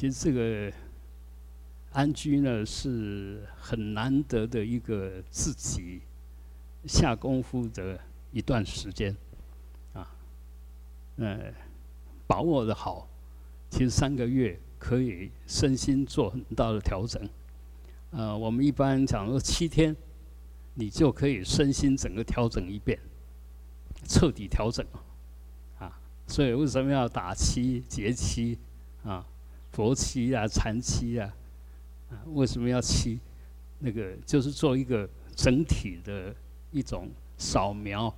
其实这个安居呢是很难得的一个自己下功夫的一段时间，啊，呃，把握的好，其实三个月可以身心做很大的调整。呃，我们一般讲说七天，你就可以身心整个调整一遍，彻底调整，啊，所以为什么要打七节七？啊，佛七啊，禅七啊，啊，为什么要七？那个就是做一个整体的一种扫描、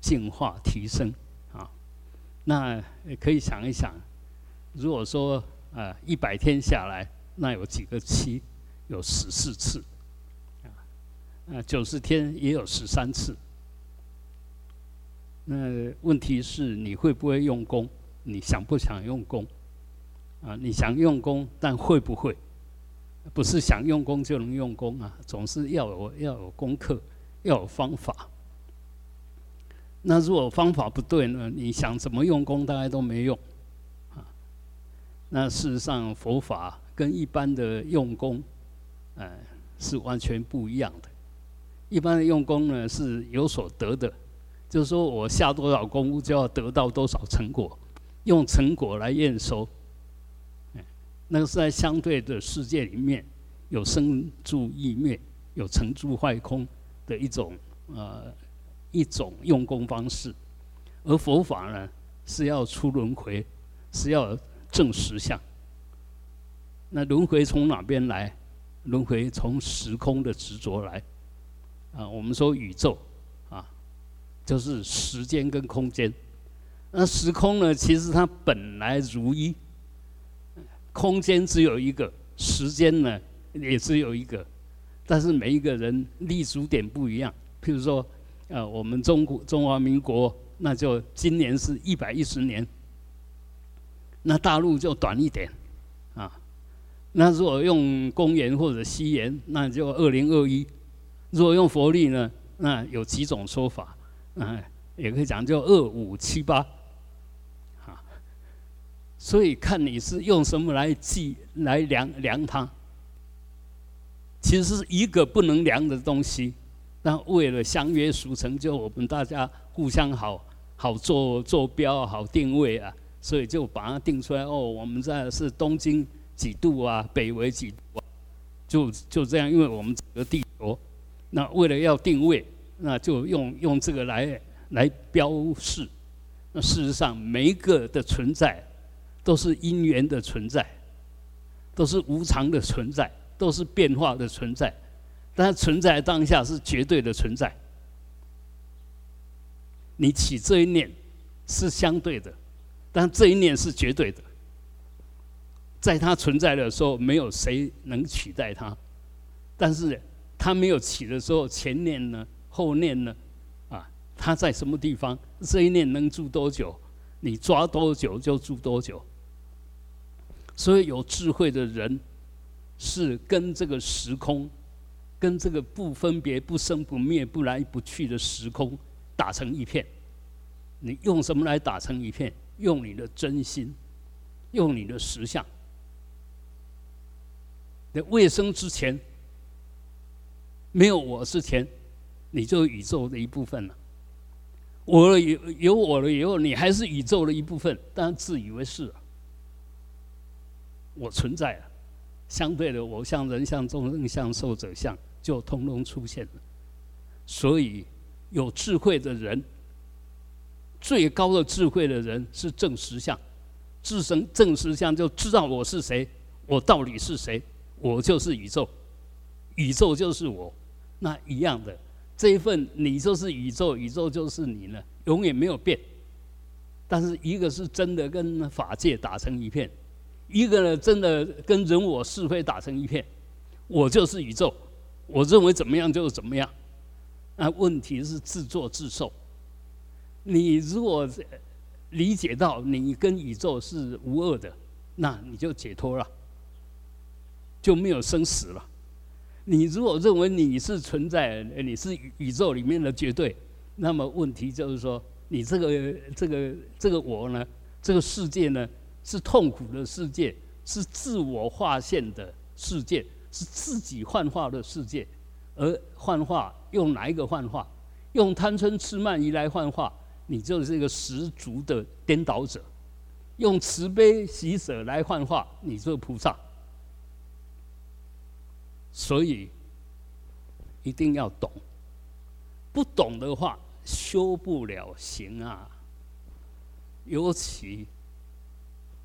净化、提升啊。那也可以想一想，如果说啊，一百天下来，那有几个七？有十四次，啊，啊，九十天也有十三次。那问题是你会不会用功？你想不想用功？啊，你想用功，但会不会？不是想用功就能用功啊，总是要有要有功课，要有方法。那如果方法不对呢？你想怎么用功，大概都没用。啊，那事实上佛法跟一般的用功。哎，是完全不一样的。一般的用功呢是有所得的，就是说我下多少功夫就要得到多少成果，用成果来验收。那个是在相对的世界里面有生住异灭、有成住坏空的一种呃一种用功方式，而佛法呢是要出轮回，是要证实相。那轮回从哪边来？轮回从时空的执着来，啊，我们说宇宙，啊，就是时间跟空间。那时空呢，其实它本来如一，空间只有一个，时间呢也只有一个，但是每一个人立足点不一样。譬如说，呃，我们中国中华民国，那就今年是一百一十年，那大陆就短一点。啊那如果用公元或者西元，那就二零二一；如果用佛历呢，那有几种说法，啊，也可以讲就二五七八，所以看你是用什么来计来量量它，其实是一个不能量的东西，但为了相约俗成就，我们大家互相好好做坐标好定位啊，所以就把它定出来。哦，我们这是东京。几度啊？北纬几度啊？就就这样，因为我们整个地球，那为了要定位，那就用用这个来来标示。那事实上，每一个的存在都是因缘的存在，都是无常的存在，都是变化的存在。但存在当下是绝对的存在。你起这一念是相对的，但这一念是绝对的。在它存在的时候，没有谁能取代它；但是它没有起的时候，前念呢、后念呢，啊，它在什么地方？这一念能住多久？你抓多久就住多久。所以有智慧的人是跟这个时空、跟这个不分别、不生不灭、不来不去的时空打成一片。你用什么来打成一片？用你的真心，用你的实相。在未生之前，没有我之前，你就是宇宙的一部分了。我有有我了以后，你还是宇宙的一部分，但自以为是。我存在了，相对的，我像人像众生像寿者像，就通通出现了。所以，有智慧的人，最高的智慧的人是正实相，自身正实相就知道我是谁，我到底是谁。我就是宇宙，宇宙就是我，那一样的这一份你就是宇宙，宇宙就是你呢，永远没有变。但是一个是真的跟法界打成一片，一个呢真的跟人我是非打成一片。我就是宇宙，我认为怎么样就怎么样。那问题是自作自受。你如果理解到你跟宇宙是无二的，那你就解脱了。就没有生死了。你如果认为你是存在，你是宇宙里面的绝对，那么问题就是说，你这个这个这个我呢，这个世界呢，是痛苦的世界，是自我划线的世界，是自己幻化的世界。而幻化用哪一个幻化？用贪嗔痴慢疑来幻化，你就是一个十足的颠倒者；用慈悲喜舍来幻化，你就是菩萨。所以一定要懂，不懂的话修不了行啊。尤其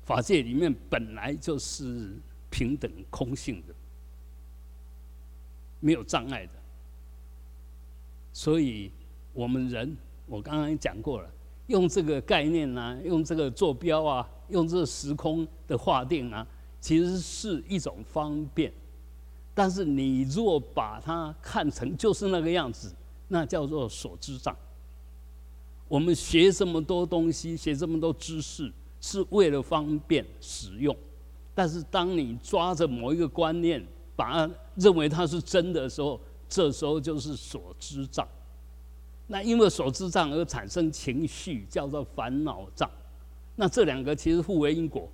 法界里面本来就是平等空性的，没有障碍的。所以我们人，我刚刚讲过了，用这个概念呢，用这个坐标啊，用这个时空的划定啊，其实是一种方便。但是你若把它看成就是那个样子，那叫做所知障。我们学这么多东西，学这么多知识，是为了方便使用。但是当你抓着某一个观念，把它认为它是真的时候，这时候就是所知障。那因为所知障而产生情绪，叫做烦恼障。那这两个其实互为因果。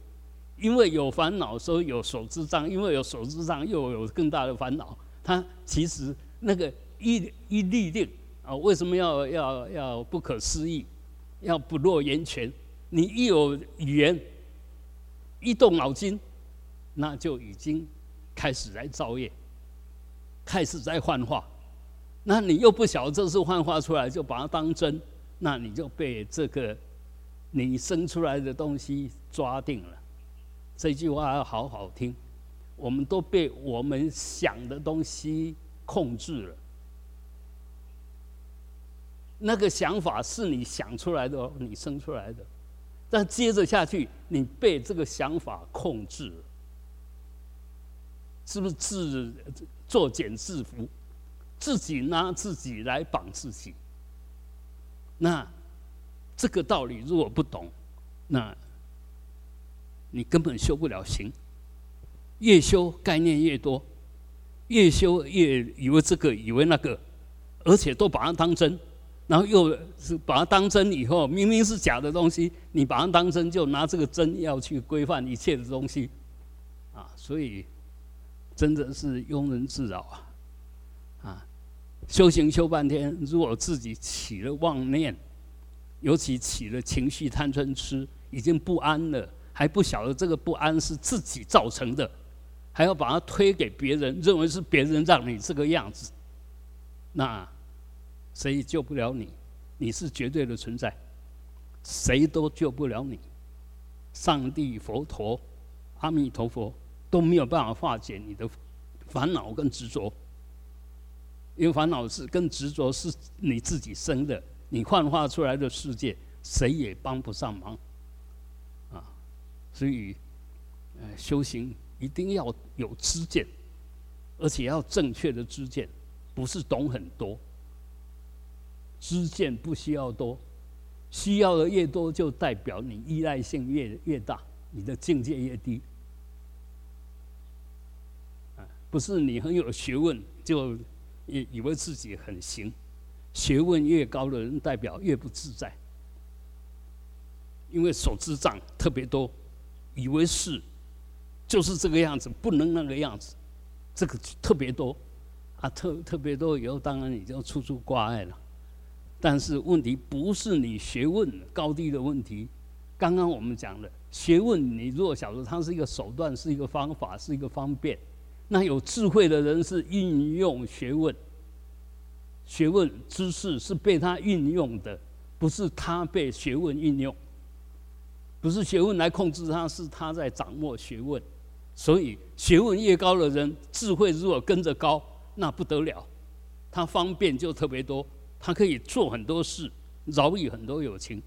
因为有烦恼，所以有所知障；因为有所知障，又有更大的烦恼。它其实那个一一立定啊，为什么要要要不可思议，要不落言泉？你一有语言，一动脑筋，那就已经开始在造业，开始在幻化。那你又不晓得这是幻化出来，就把它当真，那你就被这个你生出来的东西抓定了。这句话要好好听，我们都被我们想的东西控制了。那个想法是你想出来的，你生出来的，但接着下去，你被这个想法控制，是不是自作茧自缚，自己拿自己来绑自己？那这个道理如果不懂，那。你根本修不了行，越修概念越多，越修越以为这个以为那个，而且都把它当真，然后又是把它当真以后，明明是假的东西，你把它当真，就拿这个真要去规范一切的东西，啊，所以真的是庸人自扰啊！啊，修行修半天，如果自己起了妄念，尤其起了情绪贪嗔痴，已经不安了。还不晓得这个不安是自己造成的，还要把它推给别人，认为是别人让你这个样子，那谁也救不了你？你是绝对的存在，谁都救不了你。上帝、佛陀、阿弥陀佛都没有办法化解你的烦恼跟执着，因为烦恼是跟执着是你自己生的，你幻化出来的世界，谁也帮不上忙。啊所以，呃，修行一定要有知见，而且要正确的知见，不是懂很多。知见不需要多，需要的越多，就代表你依赖性越越大，你的境界越低。啊，不是你很有学问就以以为自己很行，学问越高的人，代表越不自在，因为手知障特别多。以为是，就是这个样子，不能那个样子，这个特别多，啊，特特别多以后，当然你就处处挂碍了。但是问题不是你学问高低的问题，刚刚我们讲的学问，你如果晓得它是一个手段，是一个方法，是一个方便，那有智慧的人是运用学问，学问知识是被他运用的，不是他被学问运用。不是学问来控制他，是他在掌握学问。所以学问越高的人，智慧如果跟着高，那不得了。他方便就特别多，他可以做很多事，饶益很多友情。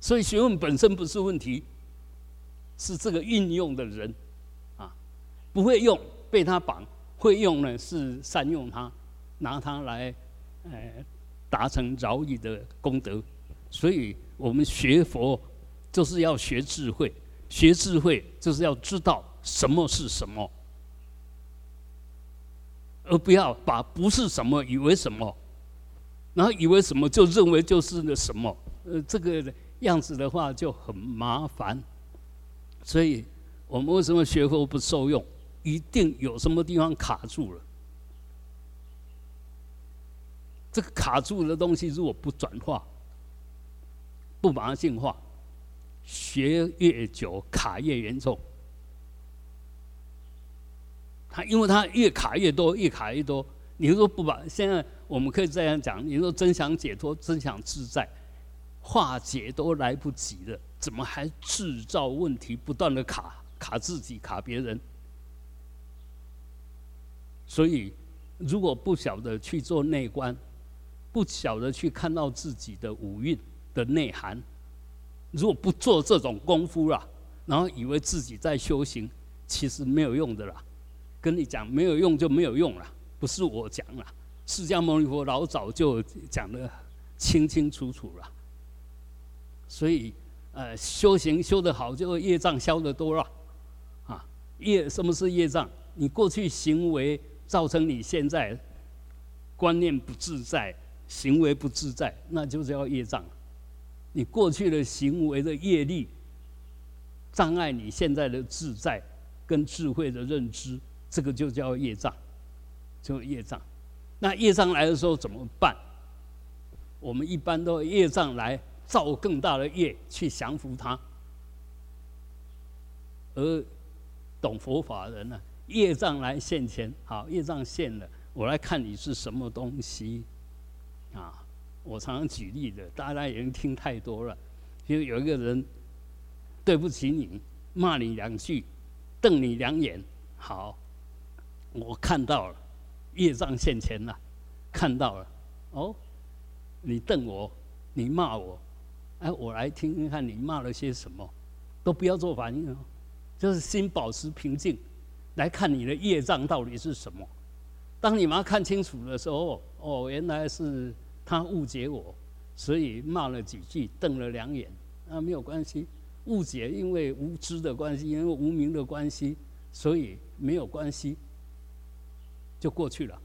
所以学问本身不是问题，是这个运用的人啊，不会用被他绑，会用呢是善用它，拿它来呃达成饶益的功德。所以我们学佛。就是要学智慧，学智慧就是要知道什么是什么，而不要把不是什么以为什么，然后以为什么就认为就是那什么，呃，这个样子的话就很麻烦。所以我们为什么学佛不受用？一定有什么地方卡住了。这个卡住的东西，如果不转化，不把它净化，学越久卡越严重。它因为它越卡越多，越卡越多。你说不把现在我们可以这样讲，你说真想解脱，真想自在，化解都来不及了，怎么还制造问题，不断的卡卡自己，卡别人？所以，如果不晓得去做内观，不晓得去看到自己的五蕴的内涵，如果不做这种功夫啦，然后以为自己在修行，其实没有用的啦。跟你讲没有用就没有用了，不是我讲了，释迦牟尼佛老早就讲的清清楚楚了。所以，呃，修行修得好，就业障消得多了。啊，业什么是业障？你过去行为造成你现在观念不自在。行为不自在，那就是叫业障。你过去的行为的业力障碍你现在的自在跟智慧的认知，这个就叫业障，就业障。那业障来的时候怎么办？我们一般都业障来造更大的业去降服它，而懂佛法的人呢，业障来现前，好，业障现了，我来看你是什么东西。啊，我常常举例的，大家已经听太多了。就有一个人对不起你，骂你两句，瞪你两眼，好，我看到了，业障现前了，看到了，哦，你瞪我，你骂我，哎，我来听听看你骂了些什么，都不要做反应哦，就是心保持平静，来看你的业障到底是什么。当你把它看清楚的时候，哦，原来是他误解我，所以骂了几句，瞪了两眼，啊，没有关系，误解因为无知的关系，因为无名的关系，所以没有关系，就过去了，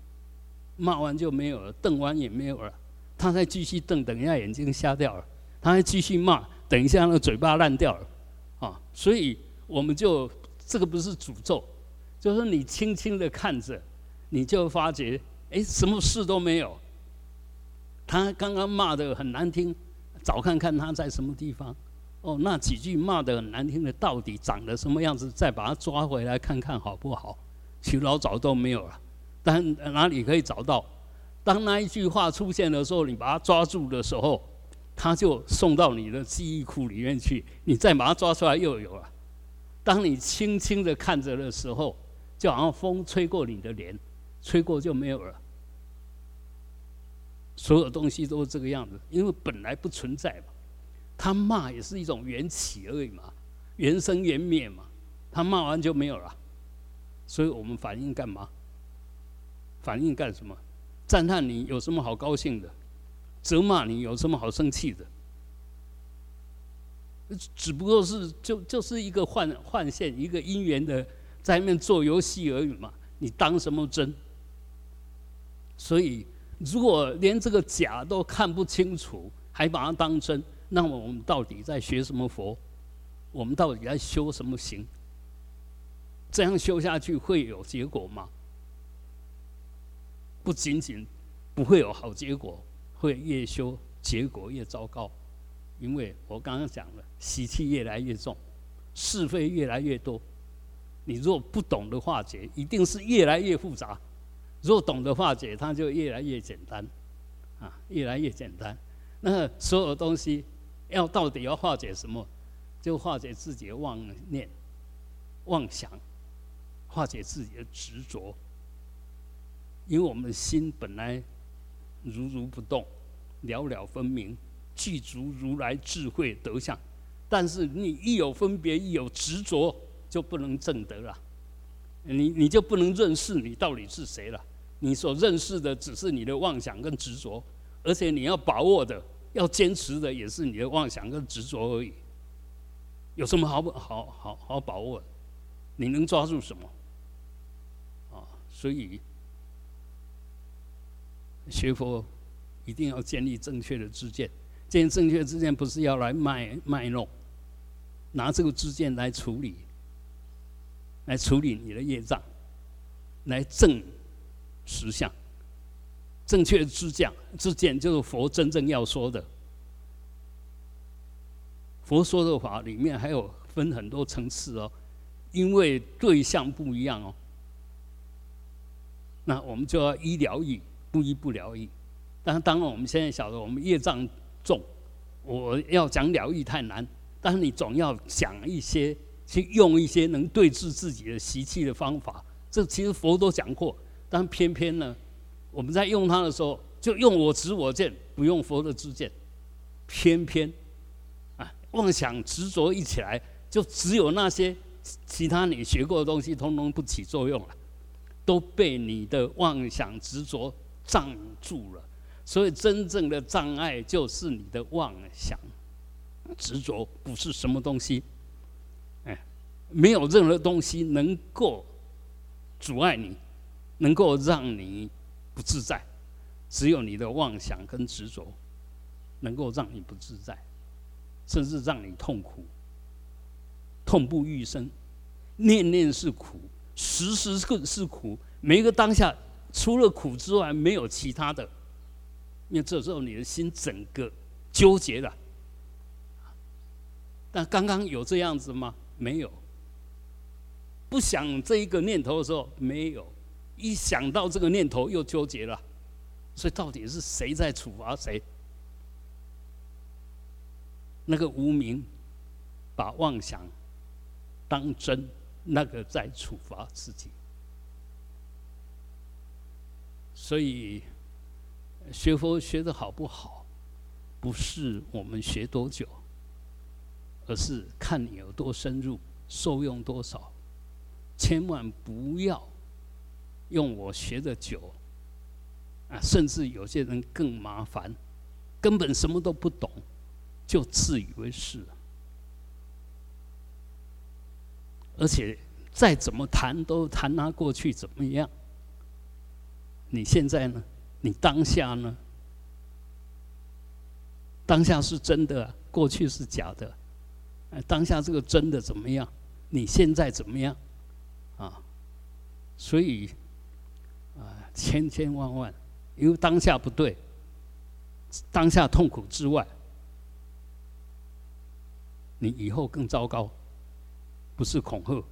骂完就没有了，瞪完也没有了，他再继续瞪，等一下眼睛瞎掉了，他还继续骂，等一下那个嘴巴烂掉了，啊，所以我们就这个不是诅咒，就是你轻轻的看着。你就发觉，哎，什么事都没有。他刚刚骂的很难听，找看看他在什么地方。哦，那几句骂的很难听的，到底长得什么样子？再把他抓回来看看好不好？去老早都没有了，但哪里可以找到？当那一句话出现的时候，你把它抓住的时候，他就送到你的记忆库里面去。你再把它抓出来，又有了。当你轻轻的看着的时候，就好像风吹过你的脸。吹过就没有了，所有东西都是这个样子，因为本来不存在嘛。他骂也是一种缘起而已嘛，缘生缘灭嘛。他骂完就没有了，所以我们反应干嘛？反应干什么？赞叹你有什么好高兴的？责骂你有什么好生气的？只不过是就就是一个幻幻现，一个因缘的在那边做游戏而已嘛。你当什么真？所以，如果连这个假都看不清楚，还把它当真，那么我们到底在学什么佛？我们到底在修什么行？这样修下去会有结果吗？不仅仅不会有好结果，会越修结果越糟糕。因为我刚刚讲了，习气越来越重，是非越来越多。你若不懂得化解，一定是越来越复杂。若懂得化解，它就越来越简单，啊，越来越简单。那所有东西要到底要化解什么？就化解自己的妄念、妄想，化解自己的执着。因为我们的心本来如如不动，了了分明，具足如来智慧德相。但是你一有分别，一有执着，就不能正得了。你你就不能认识你到底是谁了。你所认识的只是你的妄想跟执着，而且你要把握的、要坚持的也是你的妄想跟执着而已。有什么好好好好把握？你能抓住什么？啊，所以学佛一定要建立正确的知见。建立正确的知见不是要来卖卖弄，拿这个知见来处理，来处理你的业障，来正实相。正确的知见，知见，就是佛真正要说的。佛说的法里面还有分很多层次哦，因为对象不一样哦。那我们就要医疗愈，不医不疗愈。但当然我们现在晓得，我们业障重，我要讲疗愈太难。但是你总要讲一些，去用一些能对治自己的习气的方法。这其实佛都讲过，但偏偏呢，我们在用它的时候，就用我执我见，不用佛的知见。偏偏啊，妄想执着一起来，就只有那些其他你学过的东西，通通不起作用了。都被你的妄想执着障住了，所以真正的障碍就是你的妄想执着，不是什么东西。哎，没有任何东西能够阻碍你，能够让你不自在，只有你的妄想跟执着能够让你不自在，甚至让你痛苦，痛不欲生，念念是苦。时时刻是苦，每一个当下除了苦之外没有其他的，因为这时候你的心整个纠结了。但刚刚有这样子吗？没有。不想这一个念头的时候没有，一想到这个念头又纠结了，所以到底是谁在处罚谁？那个无名把妄想当真。那个在处罚自己，所以学佛学的好不好，不是我们学多久，而是看你有多深入，受用多少。千万不要用我学的久，啊，甚至有些人更麻烦，根本什么都不懂，就自以为是。而且再怎么谈都谈他过去怎么样？你现在呢？你当下呢？当下是真的，过去是假的。当下这个真的怎么样？你现在怎么样？啊，所以啊，千千万万，因为当下不对，当下痛苦之外，你以后更糟糕。不是恐吓，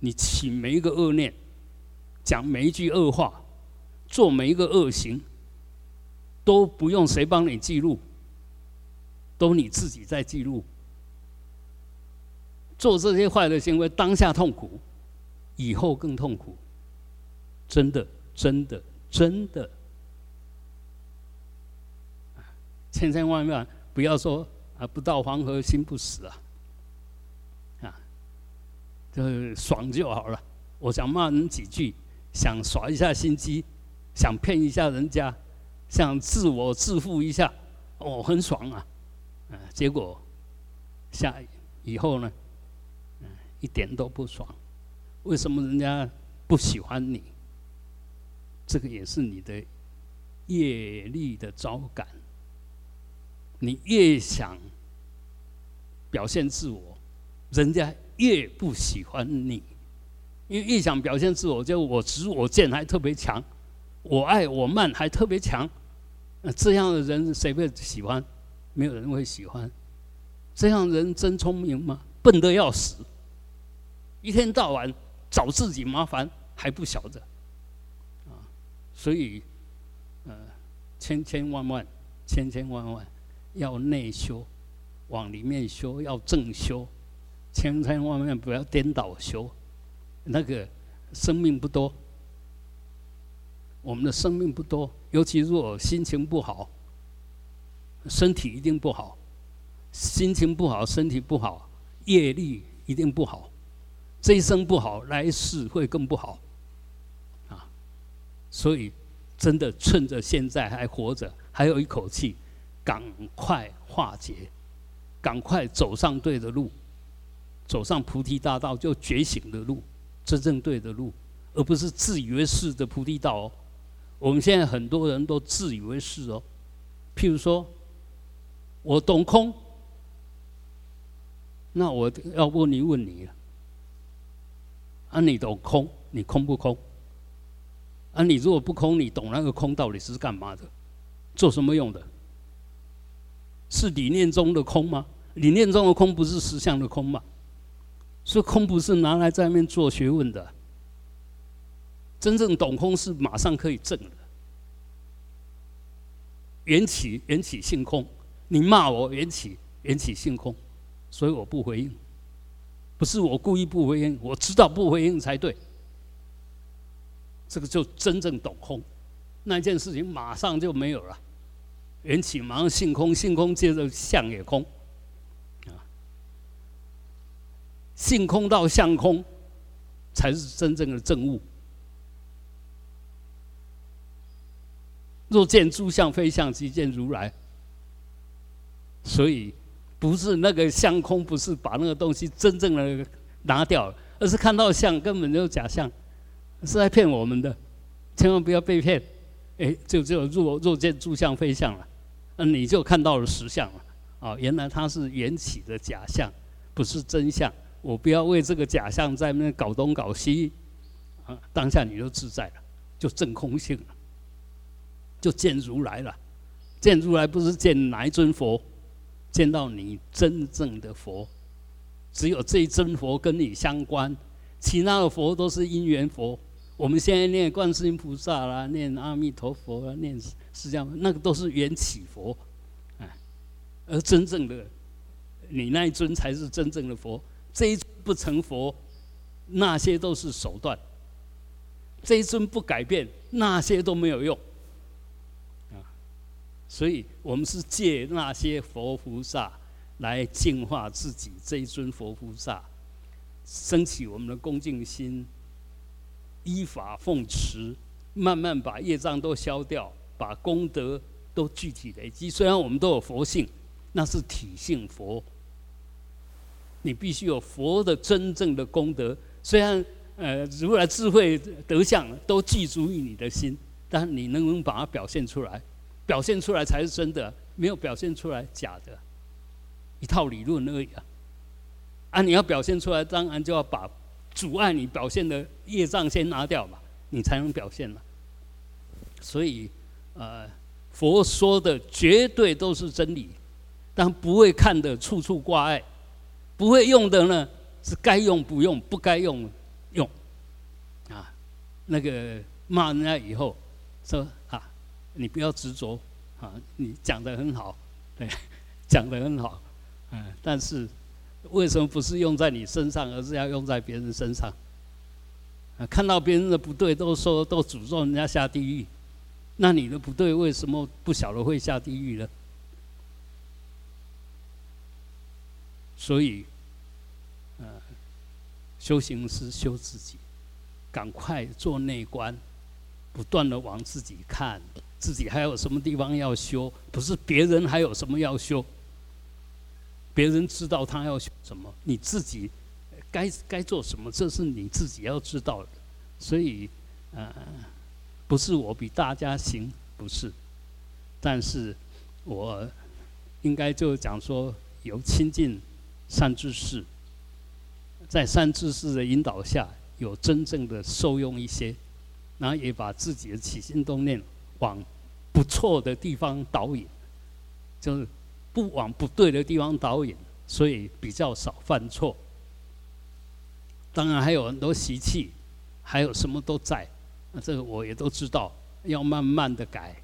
你起每一个恶念，讲每一句恶话，做每一个恶行，都不用谁帮你记录，都你自己在记录。做这些坏的行为，当下痛苦，以后更痛苦。真的，真的，真的，千千万万不要说啊，不到黄河心不死啊。啊就爽就好了。我想骂人几句，想耍一下心机，想骗一下人家，想自我自负一下，哦，很爽啊！嗯，结果下以后呢，一点都不爽。为什么人家不喜欢你？这个也是你的业力的招感。你越想表现自我，人家。越不喜欢你，因为越想表现自我，就我执我见还特别强，我爱我慢还特别强，那这样的人谁会喜欢？没有人会喜欢。这样人真聪明吗？笨得要死，一天到晚找自己麻烦还不晓得，啊，所以，呃，千千万万，千千万万要内修，往里面修，要正修。千千万万不要颠倒修，那个生命不多，我们的生命不多，尤其如果心情不好，身体一定不好，心情不好，身体不好，业力一定不好，这一生不好，来世会更不好，啊，所以真的趁着现在还活着，还有一口气，赶快化解，赶快走上对的路。走上菩提大道，就觉醒的路，真正对的路，而不是自以为是的菩提道哦。我们现在很多人都自以为是哦。譬如说，我懂空，那我要问你问你了，啊，你懂空，你空不空？啊，你如果不空，你懂那个空到底是干嘛的？做什么用的？是理念中的空吗？理念中的空不是实相的空吗？所以空不是拿来在外面做学问的。真正懂空是马上可以证的。缘起缘起性空，你骂我缘起缘起性空，所以我不回应。不是我故意不回应，我知道不回应才对。这个就真正懂空，那件事情马上就没有了。缘起马上性空，性空接着相也空，啊，性空到相空，才是真正的正悟。若见诸相非相，即见如来。所以，不是那个相空，不是把那个东西真正的拿掉，而是看到相根本就是假象，是在骗我们的，千万不要被骗。哎，就只有若若见诸相非相了，那你就看到了实相了。啊，原来它是缘起的假象，不是真相。我不要为这个假象在那搞东搞西，啊，当下你就自在了，就证空性了。就见如来了，见如来不是见哪一尊佛，见到你真正的佛，只有这一尊佛跟你相关，其他的佛都是因缘佛。我们现在念观世音菩萨啦，念阿弥陀佛啦，念释迦，那个都是缘起佛，哎，而真正的你那一尊才是真正的佛。这一尊不成佛，那些都是手段；这一尊不改变，那些都没有用。啊所以我们是借那些佛菩萨来净化自己这一尊佛菩萨，升起我们的恭敬心，依法奉持，慢慢把业障都消掉，把功德都具体累积。虽然我们都有佛性，那是体性佛，你必须有佛的真正的功德。虽然呃，如来智慧德相都具足于你的心，但你能不能把它表现出来？表现出来才是真的，没有表现出来假的，一套理论而已啊！啊，你要表现出来，当然就要把阻碍你表现的业障先拿掉嘛，你才能表现嘛。所以，呃，佛说的绝对都是真理，但不会看的处处挂碍，不会用的呢是该用不用，不该用用。啊，那个骂人家以后说啊。你不要执着，啊，你讲的很好，对，讲的很好，嗯，但是为什么不是用在你身上，而是要用在别人身上？啊，看到别人的不对，都说都诅咒人家下地狱，那你的不对为什么不晓得会下地狱呢？所以，呃，修行是修自己，赶快做内观，不断的往自己看。自己还有什么地方要修？不是别人还有什么要修？别人知道他要修什么，你自己该该做什么，这是你自己要知道的。所以，呃，不是我比大家行，不是。但是，我应该就讲说，有亲近善知识，在善知识的引导下，有真正的受用一些，然后也把自己的起心动念往。不错的地方导引，就是不往不对的地方导引，所以比较少犯错。当然还有很多习气，还有什么都在，那这个我也都知道，要慢慢的改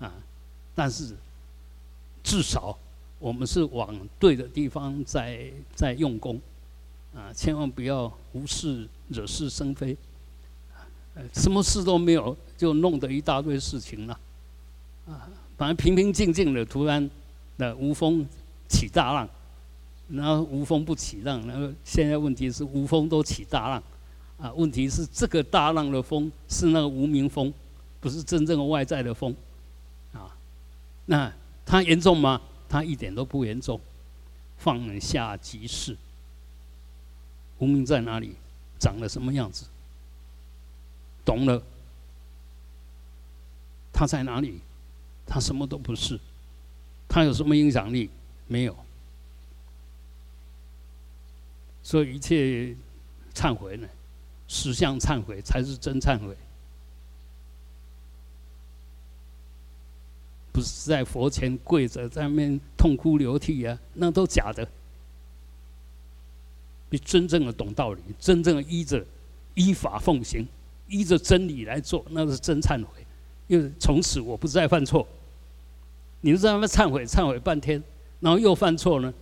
啊。但是至少我们是往对的地方在在用功啊，千万不要无事惹是生非，什么事都没有就弄得一大堆事情了。啊，反正平平静静的，突然那无风起大浪，然后无风不起浪，然后现在问题是无风都起大浪，啊，问题是这个大浪的风是那个无名风，不是真正的外在的风，啊，那它严重吗？他一点都不严重，放下即是。无名在哪里？长了什么样子？懂了？他在哪里？他什么都不是，他有什么影响力？没有。所以一切忏悔呢，实相忏悔才是真忏悔，不是在佛前跪着在那边痛哭流涕啊，那都假的。你真正的懂道理，真正的依着依法奉行，依着真理来做，那是真忏悔。因为从此我不再犯错。你就在那边忏悔忏悔半天，然后又犯错呢？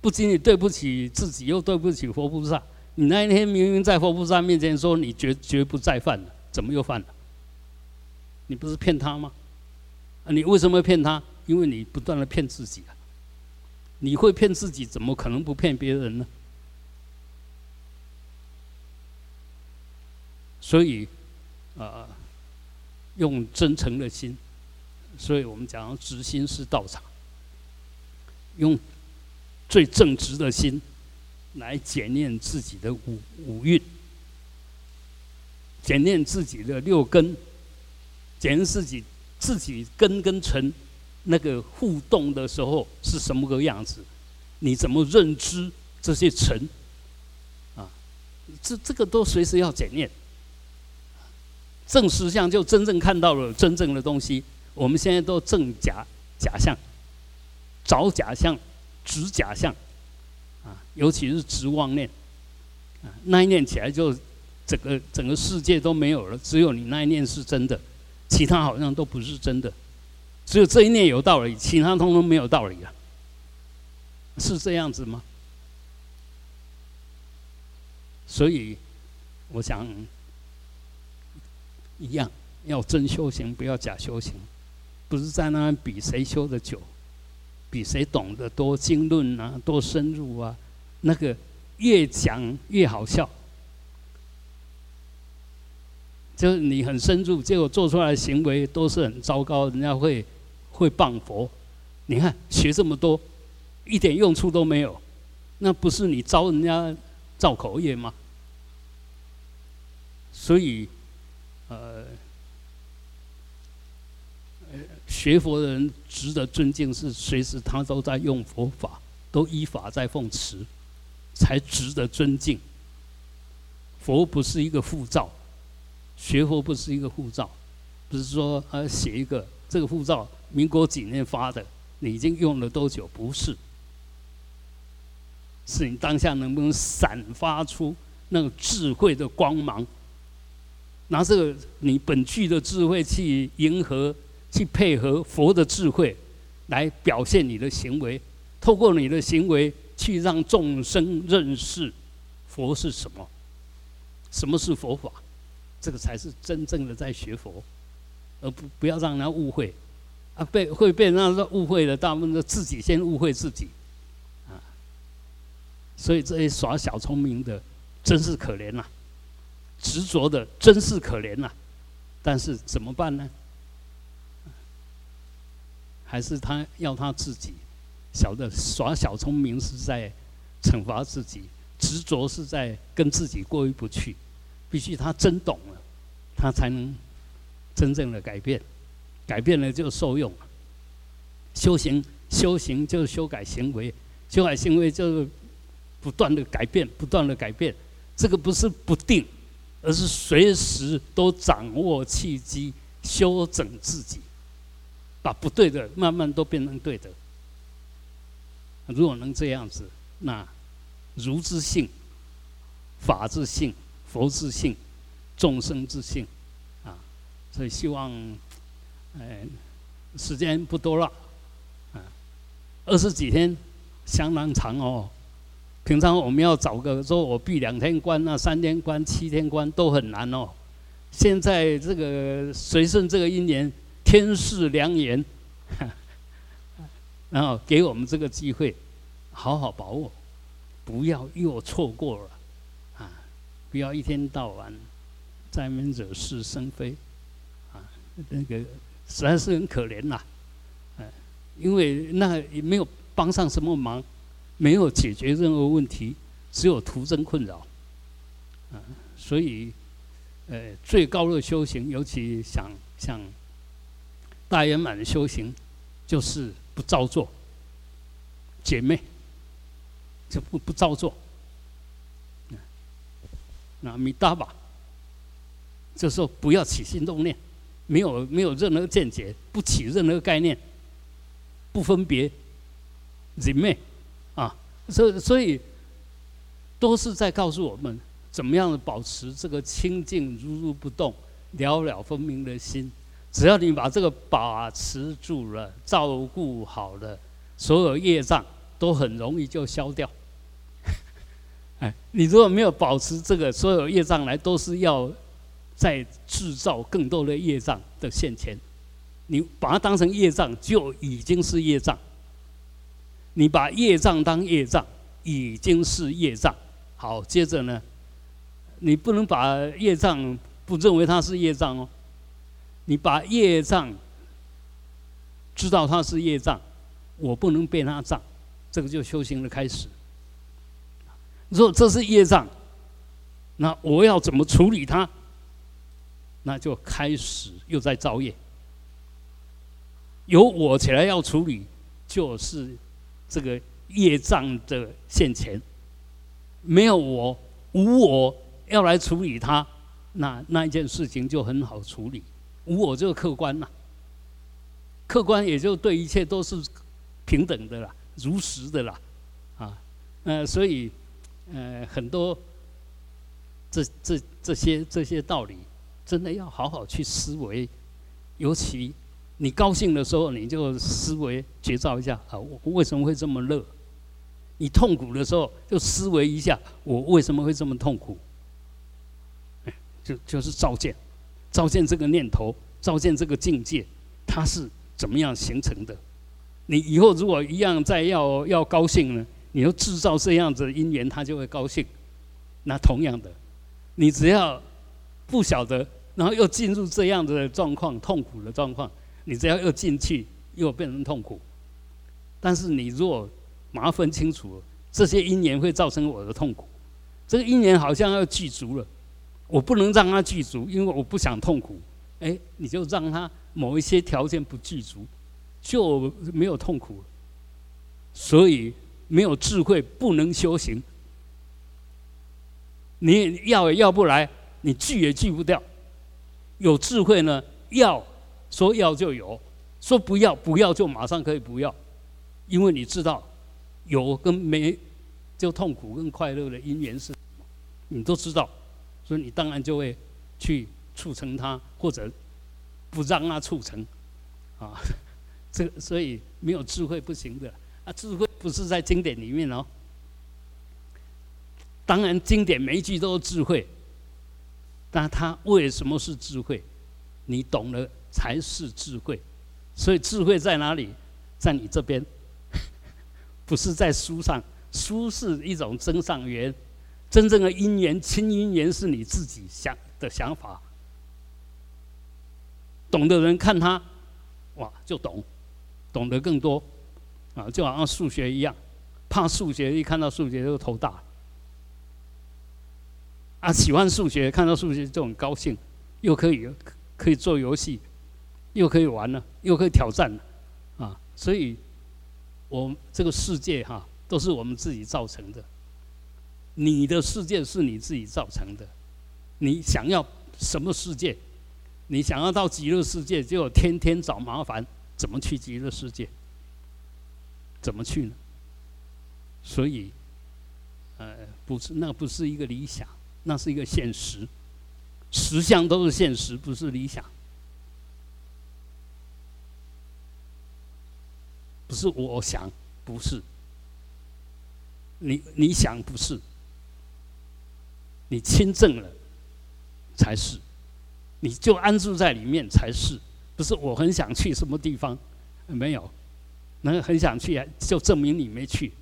不仅仅对不起自己，又对不起佛菩萨。你那一天明明在佛菩萨面前说你绝绝不再犯了，怎么又犯了？你不是骗他吗？你为什么骗他？因为你不断的骗自己啊！你会骗自己，怎么可能不骗别人呢？所以，啊，用真诚的心，所以我们讲直心是道场，用。最正直的心，来检验自己的五五蕴，检验自己的六根，检验自己自己根跟尘那个互动的时候是什么个样子？你怎么认知这些尘？啊，这这个都随时要检验。正实相就真正看到了真正的东西。我们现在都正假假象，找假象。执假象，啊，尤其是执妄念，啊，那一念起来就整个整个世界都没有了，只有你那一念是真的，其他好像都不是真的，只有这一念有道理，其他通通没有道理啊，是这样子吗？所以，我想一样，要真修行，不要假修行，不是在那比谁修的久。比谁懂得多经论啊，多深入啊，那个越讲越好笑。就是你很深入，结果做出来的行为都是很糟糕，人家会会谤佛。你看学这么多，一点用处都没有，那不是你招人家造口业吗？所以，呃。学佛的人值得尊敬，是随时他都在用佛法，都依法在奉持，才值得尊敬。佛不是一个护照，学佛不是一个护照，不是说呃写一个这个护照，民国几年发的，你已经用了多久？不是，是你当下能不能散发出那个智慧的光芒，拿这个你本具的智慧去迎合。去配合佛的智慧，来表现你的行为，透过你的行为去让众生认识佛是什么，什么是佛法，这个才是真正的在学佛，而不不要让人家误会，啊，被会被人家误会的，大部分都自己先误会自己，啊，所以这些耍小聪明的真是可怜呐，执着的真是可怜呐，但是怎么办呢？还是他要他自己晓得耍小聪明是在惩罚自己，执着是在跟自己过意不去。必须他真懂了，他才能真正的改变，改变了就受用。修行修行就是修改行为，修改行为就是不断的改变，不断的改变。这个不是不定，而是随时都掌握契机，修整自己。把不对的慢慢都变成对的。如果能这样子，那如之性、法之性、佛之性、众生之性，啊，所以希望，哎，时间不多了，啊，二十几天相当长哦。平常我们要找个说我闭两天关啊、三天关、七天关都很难哦。现在这个随顺这个一年。天赐良言，然后给我们这个机会，好好把握，不要又错过了，不要一天到晚在那惹是生非，啊，那个实在是很可怜呐，哎，因为那也没有帮上什么忙，没有解决任何问题，只有徒增困扰，啊，所以，呃，最高的修行，尤其想像。大圆满的修行，就是不造作，姐妹就不不造作。那米达吧，就说不要起心动念，没有没有任何见解，不起任何概念，不分别，人昧，啊，所以所以都是在告诉我们，怎么样的保持这个清净如如不动、了了分明的心。只要你把这个把持住了，照顾好了，所有业障都很容易就消掉。哎，你如果没有保持这个，所有业障来都是要在制造更多的业障的现前。你把它当成业障，就已经是业障。你把业障当业障，已经是业障。好，接着呢，你不能把业障不认为它是业障哦。你把业障知道它是业障，我不能被它障，这个就修行的开始。如果这是业障，那我要怎么处理它？那就开始又在造业。由我起来要处理，就是这个业障的现前。没有我，无我要来处理它，那那一件事情就很好处理。无我就客观呐，客观也就对一切都是平等的啦，如实的啦，啊，呃，所以呃很多这这这些这些道理，真的要好好去思维，尤其你高兴的时候，你就思维觉照一下啊，我为什么会这么乐？你痛苦的时候，就思维一下，我为什么会这么痛苦？就就是照见。照见这个念头，照见这个境界，它是怎么样形成的？你以后如果一样再要要高兴呢？你要制造这样子的因缘，他就会高兴。那同样的，你只要不晓得，然后又进入这样的状况，痛苦的状况，你只要又进去，又变成痛苦。但是你若麻烦清楚，这些因缘会造成我的痛苦，这个因缘好像要具足了。我不能让它具足，因为我不想痛苦。哎，你就让它某一些条件不具足，就没有痛苦。所以没有智慧不能修行。你要也要不来，你拒也拒不掉。有智慧呢，要说要就有，说不要不要就马上可以不要，因为你知道有跟没就痛苦跟快乐的因缘是什么，你都知道。所以你当然就会去促成它，或者不让它促成，啊，这所以没有智慧不行的啊！智慧不是在经典里面哦。当然，经典每一句都是智慧，但它为什么是智慧？你懂了才是智慧。所以智慧在哪里？在你这边，不是在书上。书是一种真上缘。真正的因缘，亲因缘是你自己想的想法。懂的人看他，哇，就懂，懂得更多，啊，就好像数学一样，怕数学，一看到数学就头大。啊，喜欢数学，看到数学就很高兴，又可以可以做游戏，又可以玩了，又可以挑战了，啊，所以，我这个世界哈，都是我们自己造成的。你的世界是你自己造成的，你想要什么世界？你想要到极乐世界，就天天找麻烦，怎么去极乐世界？怎么去呢？所以，呃，不是，那不是一个理想，那是一个现实，实相都是现实，不是理想，不是我想，不是，你你想不是。你亲证了，才是，你就安住在里面才是，不是我很想去什么地方，没有，能很想去啊，就证明你没去。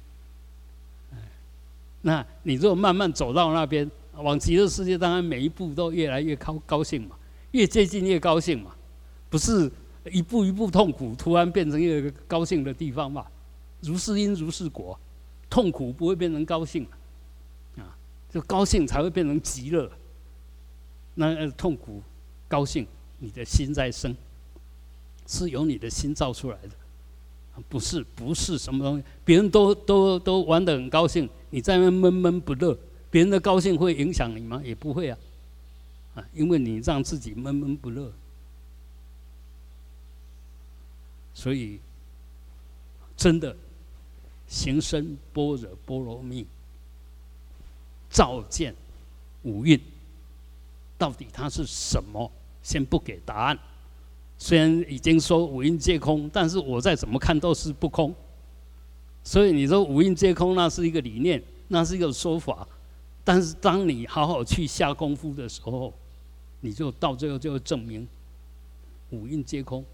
那你如果慢慢走到那边，往极乐世界，当然每一步都越来越高高兴嘛，越接近越高兴嘛，不是一步一步痛苦，突然变成一个高兴的地方嘛？如是因如是果，痛苦不会变成高兴。啊就高兴才会变成极乐，那痛苦、高兴，你的心在生，是由你的心造出来的，不是不是什么东西。别人都都都玩得很高兴，你在那闷闷不乐，别人的高兴会影响你吗？也不会啊，啊，因为你让自己闷闷不乐，所以真的行深般若波罗蜜，照见五蕴，到底它是什么？先不给答案。虽然已经说五蕴皆空，但是我再怎么看都是不空。所以你说五蕴皆空，那是一个理念，那是一个说法。但是当你好好去下功夫的时候，你就到最后就会证明五蕴皆空，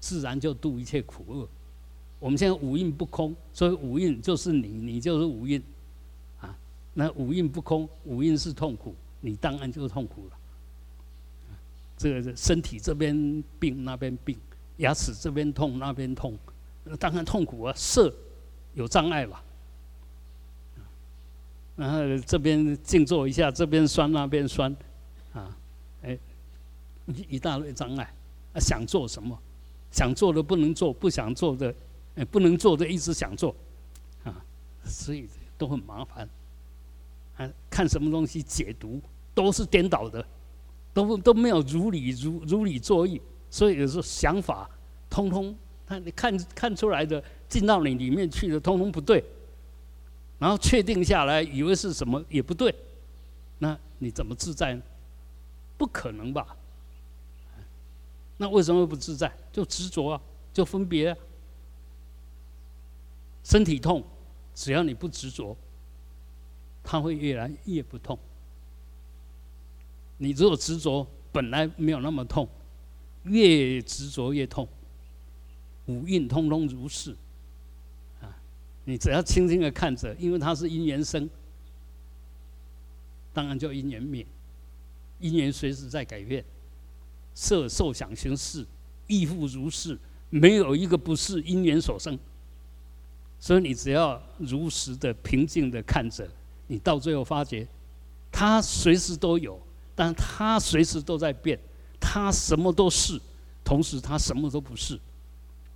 自然就度一切苦厄。我们现在五蕴不空，所以五蕴就是你，你就是五蕴啊。那五蕴不空，五蕴是痛苦，你当然就是痛苦了。这个身体这边病那边病，牙齿这边痛那边痛，当然痛苦啊，色有障碍吧。然后这边静坐一下，这边酸那边酸，啊，哎，一一大堆障碍。啊，想做什么？想做的不能做，不想做的，哎，不能做的一直想做，啊，所以都很麻烦。啊，看什么东西解读都是颠倒的。都都没有如理如如理作意，所以有时候想法通通，他你看看出来的进到你里面去的，通通不对。然后确定下来，以为是什么也不对，那你怎么自在呢？不可能吧？那为什么不自在？就执着啊，就分别啊。身体痛，只要你不执着，它会越来越不痛。你如果执着，本来没有那么痛，越执着越痛。五蕴通通如是，啊，你只要轻轻的看着，因为它是因缘生，当然就因缘灭，因缘随时在改变，色受想行识亦复如是，没有一个不是因缘所生。所以你只要如实的平静的看着，你到最后发觉，它随时都有。但他随时都在变，他什么都是，同时他什么都不是。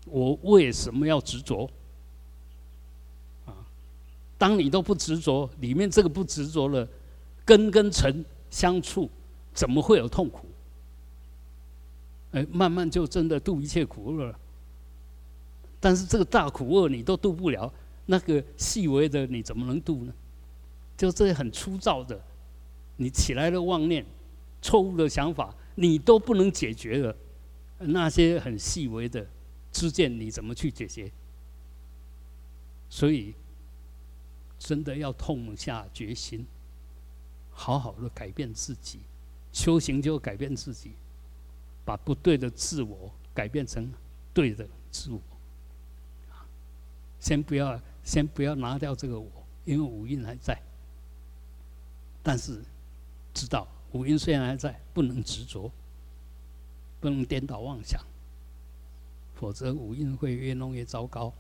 我为什么要执着？啊，当你都不执着，里面这个不执着了，根跟尘相处，怎么会有痛苦？哎，慢慢就真的度一切苦厄了。但是这个大苦厄你都度不了，那个细微的你怎么能度呢？就这些很粗糙的。你起来的妄念、错误的想法，你都不能解决的。那些很细微的知见，你怎么去解决？所以，真的要痛下决心，好好的改变自己。修行就改变自己，把不对的自我改变成对的自我。先不要，先不要拿掉这个我，因为五蕴还在。但是。知道五蕴虽然还在，不能执着，不能颠倒妄想，否则五蕴会越弄越糟糕，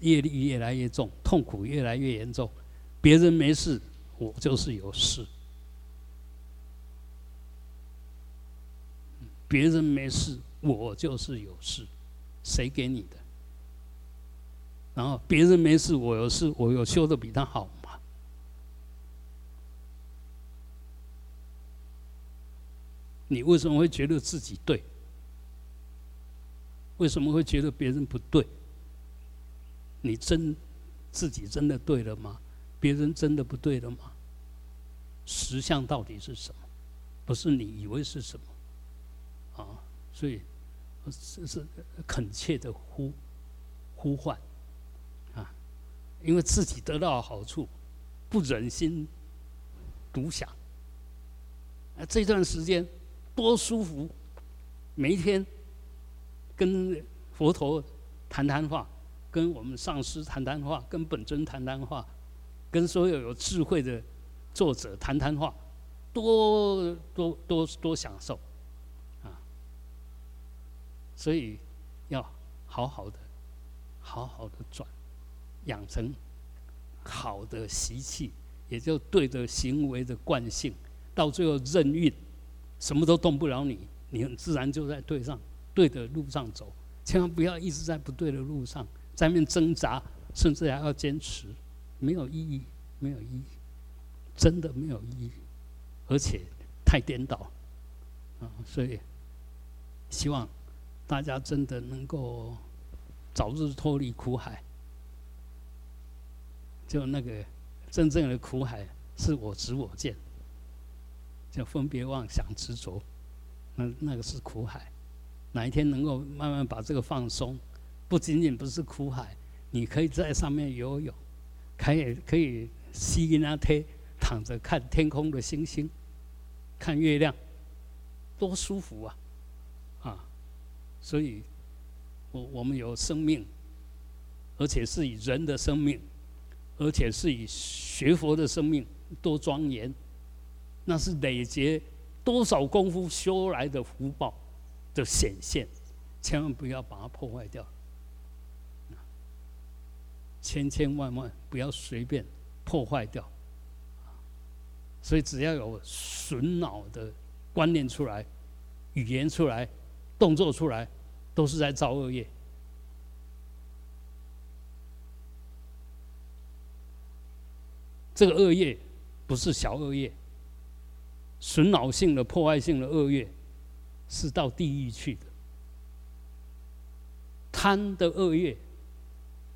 业力越来越重，痛苦越来越严重。别人没事，我就是有事；别人没事，我就是有事。谁给你的？然后别人没事，我有事，我有修的比他好。你为什么会觉得自己对？为什么会觉得别人不对？你真自己真的对了吗？别人真的不对了吗？实相到底是什么？不是你以为是什么？啊，所以是是恳切的呼呼唤啊，因为自己得到好处，不忍心独享。啊，这段时间。多舒服！每一天跟佛陀谈谈话，跟我们上师谈谈话，跟本尊谈谈话，跟所有有智慧的作者谈谈话，多多多多享受啊！所以要好好的、好好的转，养成好的习气，也就对着行为的惯性，到最后任运。什么都动不了你，你很自然就在对上对的路上走，千万不要一直在不对的路上在面挣扎，甚至还要坚持，没有意义，没有意义。真的没有意义，而且太颠倒啊！所以希望大家真的能够早日脱离苦海。就那个真正的苦海，是我执我见，叫分别妄想执着，那那个是苦海。哪一天能够慢慢把这个放松，不仅仅不是苦海，你可以在上面游泳，可以可以吸那天。躺着看天空的星星，看月亮，多舒服啊！啊，所以，我我们有生命，而且是以人的生命，而且是以学佛的生命，多庄严！那是累劫多少功夫修来的福报的显现，千万不要把它破坏掉，千千万万不要随便破坏掉。所以，只要有损脑的观念出来、语言出来、动作出来，都是在造恶业。这个恶业不是小恶业，损脑性的、破坏性的恶业，是到地狱去的。贪的恶业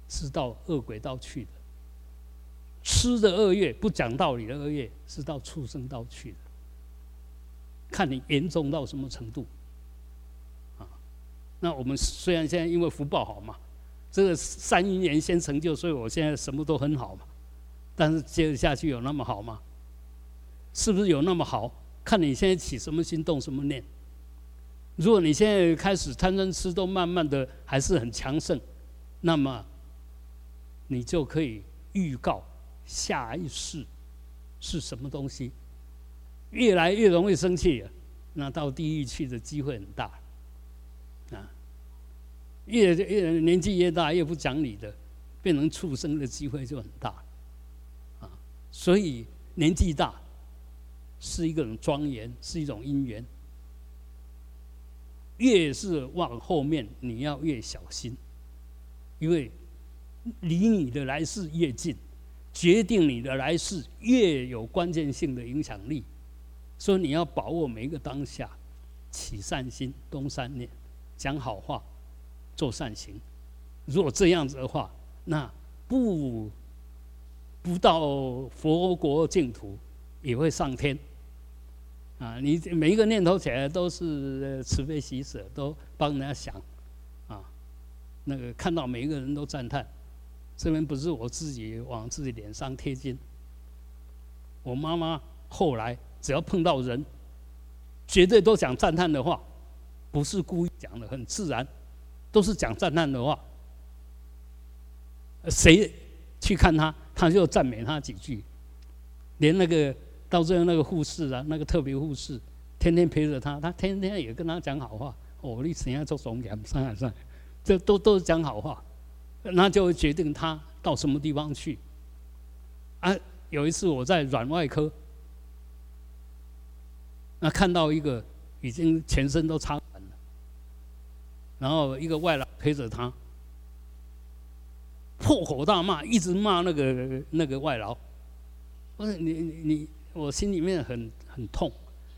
是到恶鬼道去的。吃的恶业，不讲道理的恶业，是到畜生道去的。看你严重到什么程度，啊？那我们虽然现在因为福报好嘛，这个三一年先成就，所以我现在什么都很好嘛。但是接着下去有那么好吗？是不是有那么好？看你现在起什么心动什么念。如果你现在开始贪嗔痴都慢慢的还是很强盛，那么你就可以预告。下一世是什么东西？越来越容易生气，那到地狱去的机会很大。啊，越越年纪越大，越不讲理的，变成畜生的机会就很大。啊，所以年纪大是一种庄严，是一种因缘。越是往后面，你要越小心，因为离你的来世越近。决定你的来世越有关键性的影响力，所以你要把握每一个当下，起善心，动善念，讲好话，做善行。如果这样子的话，那不不到佛国净土，也会上天。啊，你每一个念头起来都是慈悲喜舍，都帮人家想，啊，那个看到每一个人都赞叹。这边不是我自己往自己脸上贴金。我妈妈后来只要碰到人，绝对都讲赞叹的话，不是故意讲的，很自然，都是讲赞叹的话。谁去看他，他就赞美他几句。连那个到最后那个护士啊，那个特别护士，天天陪着他，他天天也跟他讲好话。哦，你怎样做总监？上海上，这都都是讲好话。那就决定他到什么地方去。啊，有一次我在软外科，那看到一个已经全身都擦完了，然后一个外劳陪着他，破口大骂，一直骂那个那个外劳。我说你你你，我心里面很很痛，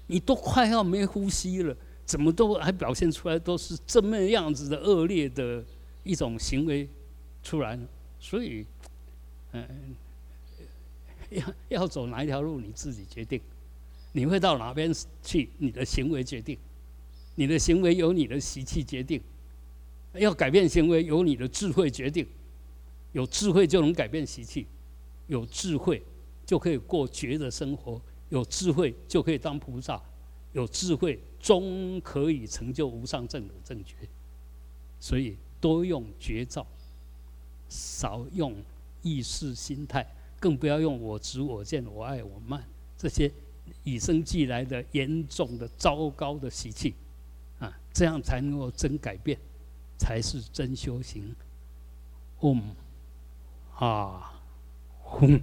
你都快要没呼吸了，怎么都还表现出来都是这么样子的恶劣的一种行为。出来呢，所以，嗯，要要走哪一条路，你自己决定。你会到哪边去，你的行为决定。你的行为由你的习气决定。要改变行为，由你的智慧决定。有智慧就能改变习气，有智慧就可以过觉的生活，有智慧就可以当菩萨，有智慧终可以成就无上正的正觉。所以多用绝招。少用意识心态，更不要用我执我见我爱我慢这些与生俱来的严重的糟糕的习气，啊，这样才能够真改变，才是真修行。嗡，啊，吽。